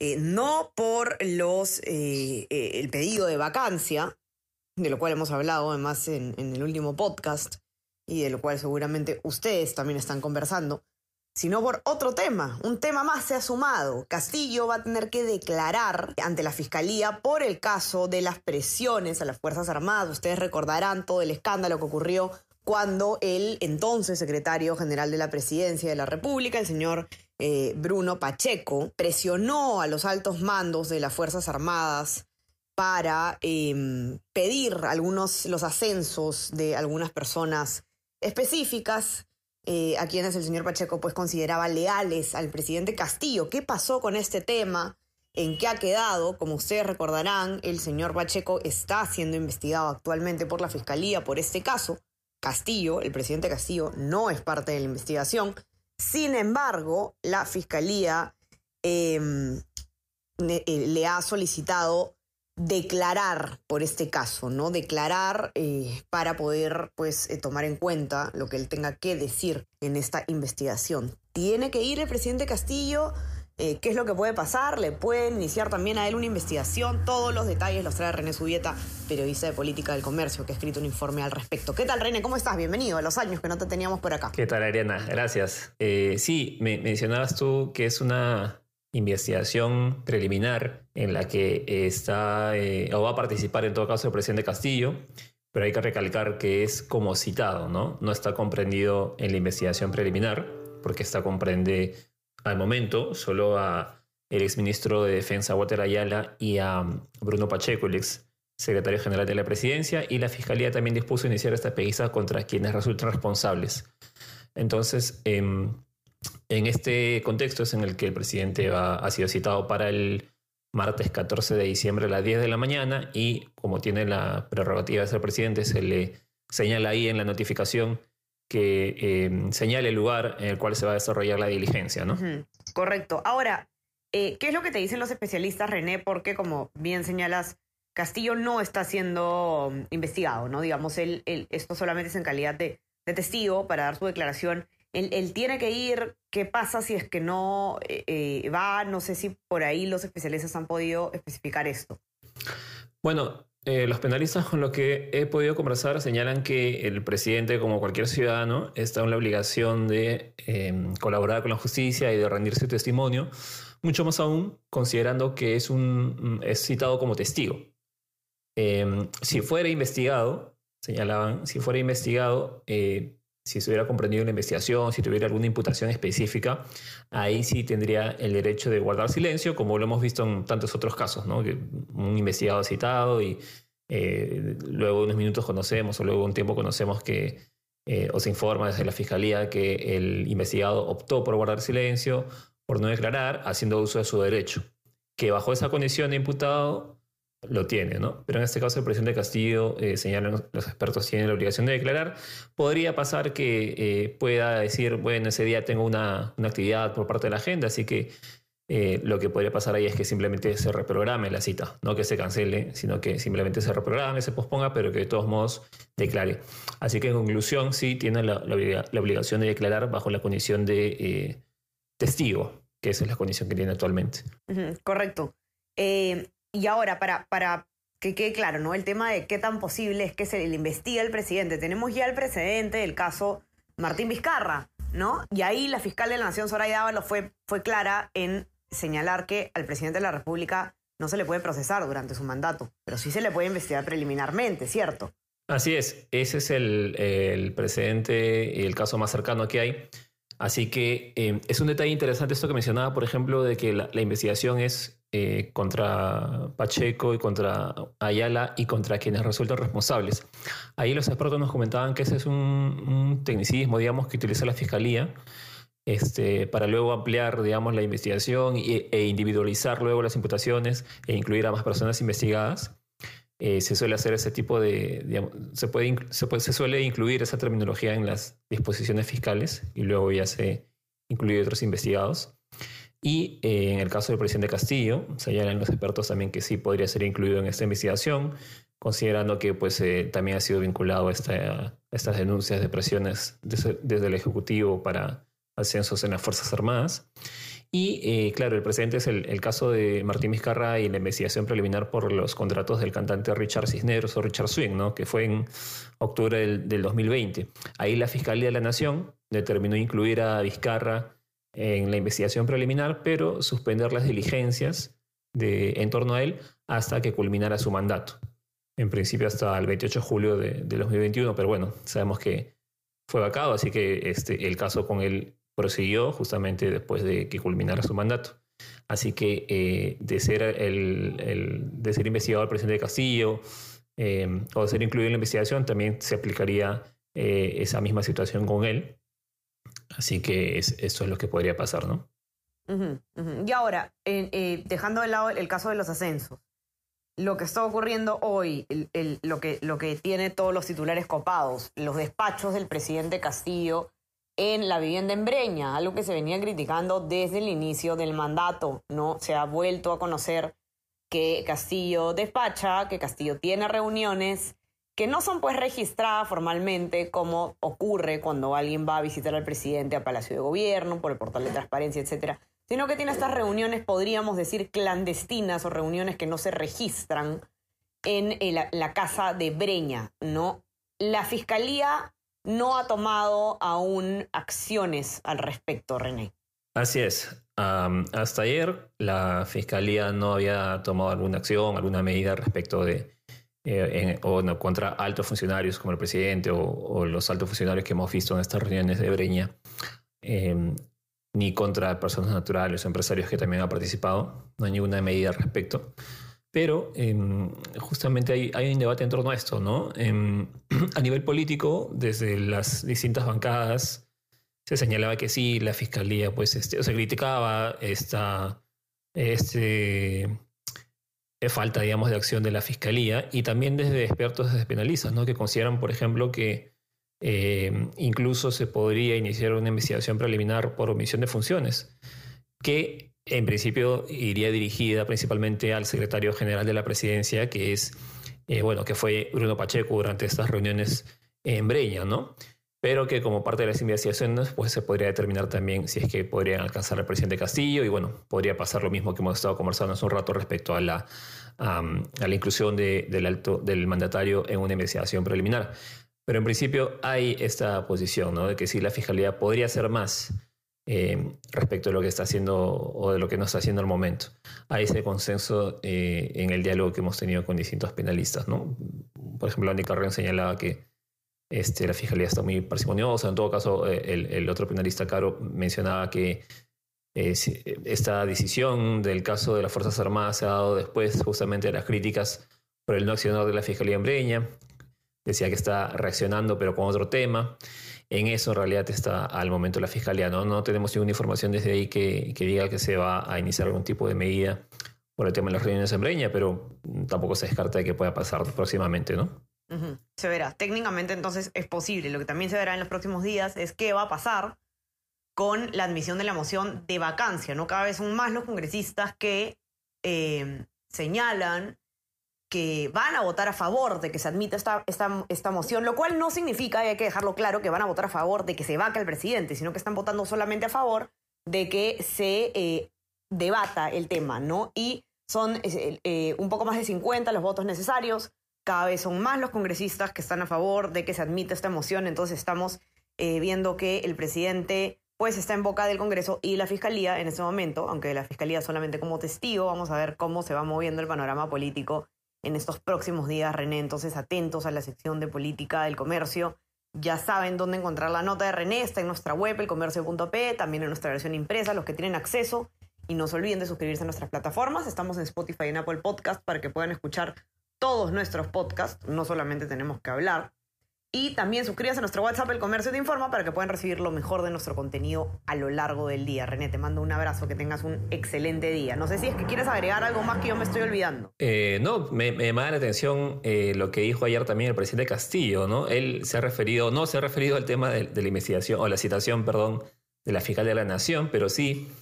Eh, no por los eh, eh, el pedido de vacancia, de lo cual hemos hablado además en, en el último podcast y de lo cual seguramente ustedes también están conversando, sino por otro tema. Un tema más se ha sumado. Castillo va a tener que declarar ante la Fiscalía por el caso de las presiones a las Fuerzas Armadas. Ustedes recordarán todo el escándalo que ocurrió cuando el entonces secretario general de la Presidencia de la República, el señor eh, Bruno Pacheco, presionó a los altos mandos de las Fuerzas Armadas para eh, pedir algunos los ascensos de algunas personas específicas eh, a quienes el señor Pacheco pues consideraba leales al presidente Castillo. ¿Qué pasó con este tema? ¿En qué ha quedado? Como ustedes recordarán, el señor Pacheco está siendo investigado actualmente por la Fiscalía por este caso. Castillo, el presidente Castillo, no es parte de la investigación. Sin embargo, la Fiscalía eh, le ha solicitado declarar por este caso, ¿no? Declarar eh, para poder, pues, eh, tomar en cuenta lo que él tenga que decir en esta investigación. Tiene que ir el presidente Castillo. Eh, ¿Qué es lo que puede pasar? Le pueden iniciar también a él una investigación. Todos los detalles los trae René Subieta, periodista de política del comercio, que ha escrito un informe al respecto. ¿Qué tal, René? ¿Cómo estás? Bienvenido a los años que no te teníamos por acá. ¿Qué tal, Ariana? Gracias. Eh, sí, me mencionabas tú que es una investigación preliminar en la que está eh, o va a participar en todo caso el presidente Castillo, pero hay que recalcar que es como citado, ¿no? No está comprendido en la investigación preliminar, porque está comprende al momento solo a el exministro de Defensa Walter Ayala y a Bruno Pacheco, el ex secretario general de la presidencia, y la fiscalía también dispuso iniciar esta pesquisa contra quienes resultan responsables. Entonces, eh, en este contexto es en el que el presidente va, ha sido citado para el martes 14 de diciembre a las 10 de la mañana y como tiene la prerrogativa de ser presidente, se le señala ahí en la notificación que eh, señale el lugar en el cual se va a desarrollar la diligencia, ¿no? Correcto. Ahora, eh, ¿qué es lo que te dicen los especialistas, René? Porque, como bien señalas, Castillo no está siendo mm, investigado, ¿no? Digamos, él, él- esto solamente es en calidad de, de testigo para dar su declaración. Él, él tiene que ir. ¿Qué pasa si es que no eh, eh, va? No sé si por ahí los especialistas han podido especificar esto. Bueno, eh, los penalistas con lo que he podido conversar señalan que el presidente, como cualquier ciudadano, está en la obligación de eh, colaborar con la justicia y de rendir su testimonio, mucho más aún considerando que es, un, es citado como testigo. Eh, si fuera investigado, señalaban, si fuera investigado, eh, si se hubiera comprendido la investigación, si tuviera alguna imputación específica, ahí sí tendría el derecho de guardar silencio, como lo hemos visto en tantos otros casos, ¿no? Que un investigado citado y eh, luego de unos minutos conocemos o luego de un tiempo conocemos que eh, o se informa desde la fiscalía que el investigado optó por guardar silencio, por no declarar, haciendo uso de su derecho, que bajo esa condición de imputado lo tiene, ¿no? Pero en este caso el presidente Castillo, eh, señalan los expertos, tiene la obligación de declarar. Podría pasar que eh, pueda decir, bueno, ese día tengo una, una actividad por parte de la agenda, así que eh, lo que podría pasar ahí es que simplemente se reprograme la cita, no que se cancele, sino que simplemente se reprograme, se posponga, pero que de todos modos declare. Así que en conclusión, sí tiene la, la obliga- la obligación de declarar bajo la condición de eh, testigo, que esa es la condición que tiene actualmente. Correcto. Y ahora, para, para que quede claro, ¿no? El tema de qué tan posible es que se le investigue al presidente. Tenemos ya el precedente del caso Martín Vizcarra, ¿no? Y ahí la fiscal de la Nación, Soraya Ábalos, fue, fue clara en señalar que al presidente de la República no se le puede procesar durante su mandato, pero sí se le puede investigar preliminarmente, ¿cierto? Así es, ese es el, el precedente y el caso más cercano que hay. Así que eh, es un detalle interesante esto que mencionaba, por ejemplo, de que la, investigación es eh, contra Pacheco y contra Ayala y contra quienes resultan responsables. Ahí los expertos nos comentaban que ese es un, tecnicismo, digamos, que utiliza la Fiscalía este, para luego ampliar, digamos, la investigación e individualizar luego las imputaciones e incluir a más personas investigadas. Eh, se suele hacer ese tipo de, se, puede, se, suele incluir esa terminología en las disposiciones fiscales y luego ya se incluye otros investigados. Y eh, en el caso del presidente Castillo, señalan los expertos también que sí podría ser incluido en esta investigación, considerando que pues, eh, también ha sido vinculado a, estas denuncias de presiones desde, desde el Ejecutivo para ascensos en las Fuerzas Armadas. Y eh, claro, el presente es el, caso de Martín Vizcarra y la investigación preliminar por los contratos del cantante Richard Cisneros o Richard Swing, ¿no? que fue en octubre del, 2020. Ahí la Fiscalía de la Nación determinó incluir a Vizcarra en la investigación preliminar, pero suspender las diligencias de, en torno a él hasta que culminara su mandato. En principio hasta el 28 de julio de, 2021, pero bueno, sabemos que fue vacado, así que este, el caso con él prosiguió justamente después de que culminara su mandato. Así que eh, de, ser el, de ser investigado el presidente Castillo eh, o de ser incluido en la investigación, también se aplicaría eh, esa misma situación con él. Así que es, eso es lo que podría pasar, ¿no? Y ahora, dejando de lado el caso de los ascensos, lo que está ocurriendo hoy, lo, que, lo que tiene todos los titulares copados, los despachos del presidente Castillo en la vivienda en Breña, algo que se venía criticando desde el inicio del mandato, ¿no? Se ha vuelto a conocer que Castillo despacha, que Castillo tiene reuniones que no son pues registradas formalmente como ocurre cuando alguien va a visitar al presidente a Palacio de Gobierno por el portal de transparencia, etcétera, sino que tiene estas reuniones, podríamos decir, clandestinas o reuniones que no se registran en la, la casa de Breña, ¿no? La fiscalía no ha tomado aún acciones al respecto, René. Así es. hasta ayer la Fiscalía no había tomado alguna acción, alguna medida respecto de, eh, o no, contra altos funcionarios como el presidente o, los altos funcionarios que hemos visto en estas reuniones de Breña, em, ni contra personas naturales o empresarios que también han participado. No hay ninguna medida al respecto. Pero em, justamente hay, un debate en torno a esto, ¿no? Em, a nivel político, desde las distintas bancadas, se señalaba que sí, la fiscalía, pues, este, se criticaba esta este, eh, falta, digamos, de acción de la fiscalía y también desde expertos, desde penalistas, ¿no? Que consideran, por ejemplo, que em, incluso se podría iniciar una investigación preliminar por omisión de funciones, que en principio iría dirigida principalmente al secretario general de la presidencia, que es, eh, bueno, que fue Bruno Pacheco durante estas reuniones en Breña, ¿no? Pero que como parte de las investigaciones, pues se podría determinar también si es que podrían alcanzar al presidente Castillo y bueno, podría pasar lo mismo que hemos estado conversando hace un rato respecto a la, a la inclusión del, alto, del mandatario en una investigación preliminar. Pero en principio hay esta posición, ¿no? De que si la fiscalía podría hacer más eh, respecto de lo que está haciendo o de lo que no está haciendo al momento. Hay ese consenso eh, en el diálogo que hemos tenido con distintos penalistas. ¿no? Por ejemplo, Andy Carrión señalaba que este, la fiscalía está muy parsimoniosa. En todo caso, eh, el, otro penalista, Caro, mencionaba que esta decisión del caso de las Fuerzas Armadas se ha dado después justamente de las críticas por el no accionar de la Fiscalía en Breña. Decía que está reaccionando, pero con otro tema. En eso en realidad está al momento la fiscalía. No, no tenemos ninguna información desde ahí que, diga que se va a iniciar algún tipo de medida por el tema de las reuniones en Breña, pero tampoco se descarta de que pueda pasar próximamente, ¿no? Se verá. Técnicamente entonces es posible. Lo que también se verá en los próximos días es qué va a pasar con la admisión de la moción de vacancia. ¿no? Cada vez son más los congresistas que eh, señalan que van a votar a favor de que se admita esta, esta, esta moción, lo cual no significa, y hay que dejarlo claro, que van a votar a favor de que se vaca el presidente, sino que están votando solamente a favor de que se eh, debata el tema, ¿no? Y son eh, un poco más de 50 los votos necesarios, cada vez son más los congresistas que están a favor de que se admita esta moción, entonces estamos eh, viendo que el presidente pues está en boca del Congreso y la Fiscalía en ese momento, aunque la Fiscalía solamente como testigo, vamos a ver cómo se va moviendo el panorama político en estos próximos días, René. Entonces, atentos a la sección de política del comercio. Ya saben dónde encontrar la nota de René. Está en nuestra web, elcomercio.p, también en nuestra versión impresa, los que tienen acceso. Y no se olviden de suscribirse a nuestras plataformas. Estamos en Spotify y en Apple Podcast para que puedan escuchar todos nuestros podcasts. No solamente tenemos que hablar. Y también suscríbase a nuestro WhatsApp El Comercio Te Informa para que puedan recibir lo mejor de nuestro contenido a lo largo del día. René, te mando un abrazo, que tengas un excelente día. No sé si es que quieres agregar algo más que yo me estoy olvidando. Eh, no, me, me llamaba la atención eh, lo que dijo ayer también el presidente Castillo, ¿no? Él se ha referido, no se ha referido al tema de, la investigación, o la citación, perdón, de la fiscal de la Nación, pero sí,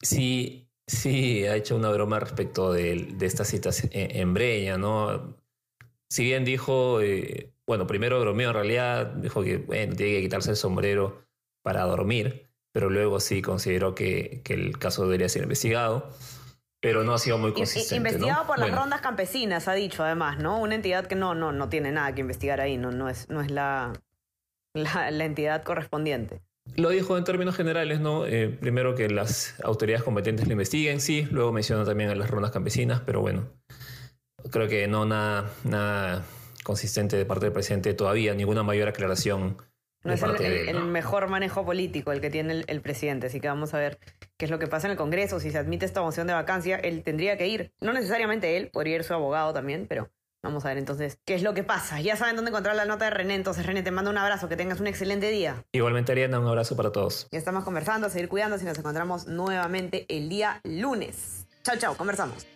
sí, sí ha hecho una broma respecto de, de estas citas en, en Breña, ¿no? Si bien dijo, eh, bueno, primero bromeó en realidad, dijo que, bueno, tiene que quitarse el sombrero para dormir, pero luego sí consideró que, que el caso debería ser investigado, pero no ha sido muy consistente. Investigado ¿no? por las Bueno. rondas campesinas, ha dicho además, ¿no? Una entidad que no, no, no tiene nada que investigar ahí, no, no es, no es la, la, la entidad correspondiente. Lo dijo en términos generales, ¿no? Eh, primero que las autoridades competentes lo investiguen, sí. Luego menciona también a las rondas campesinas, pero bueno, creo que no nada, nada consistente de parte del presidente todavía, ninguna mayor aclaración No es el, mejor manejo político el que tiene el, el presidente, así que vamos a ver qué es lo que pasa en el Congreso. Si se admite esta moción de vacancia, él tendría que ir. No necesariamente él, podría ir su abogado también, pero vamos a ver entonces qué es lo que pasa. Ya saben dónde encontrar la nota de René, entonces René, te mando un abrazo, que tengas un excelente día. Igualmente, Ariana, un abrazo para todos. Ya estamos conversando, a seguir cuidando, si nos encontramos nuevamente el día lunes. Chao, chao, conversamos.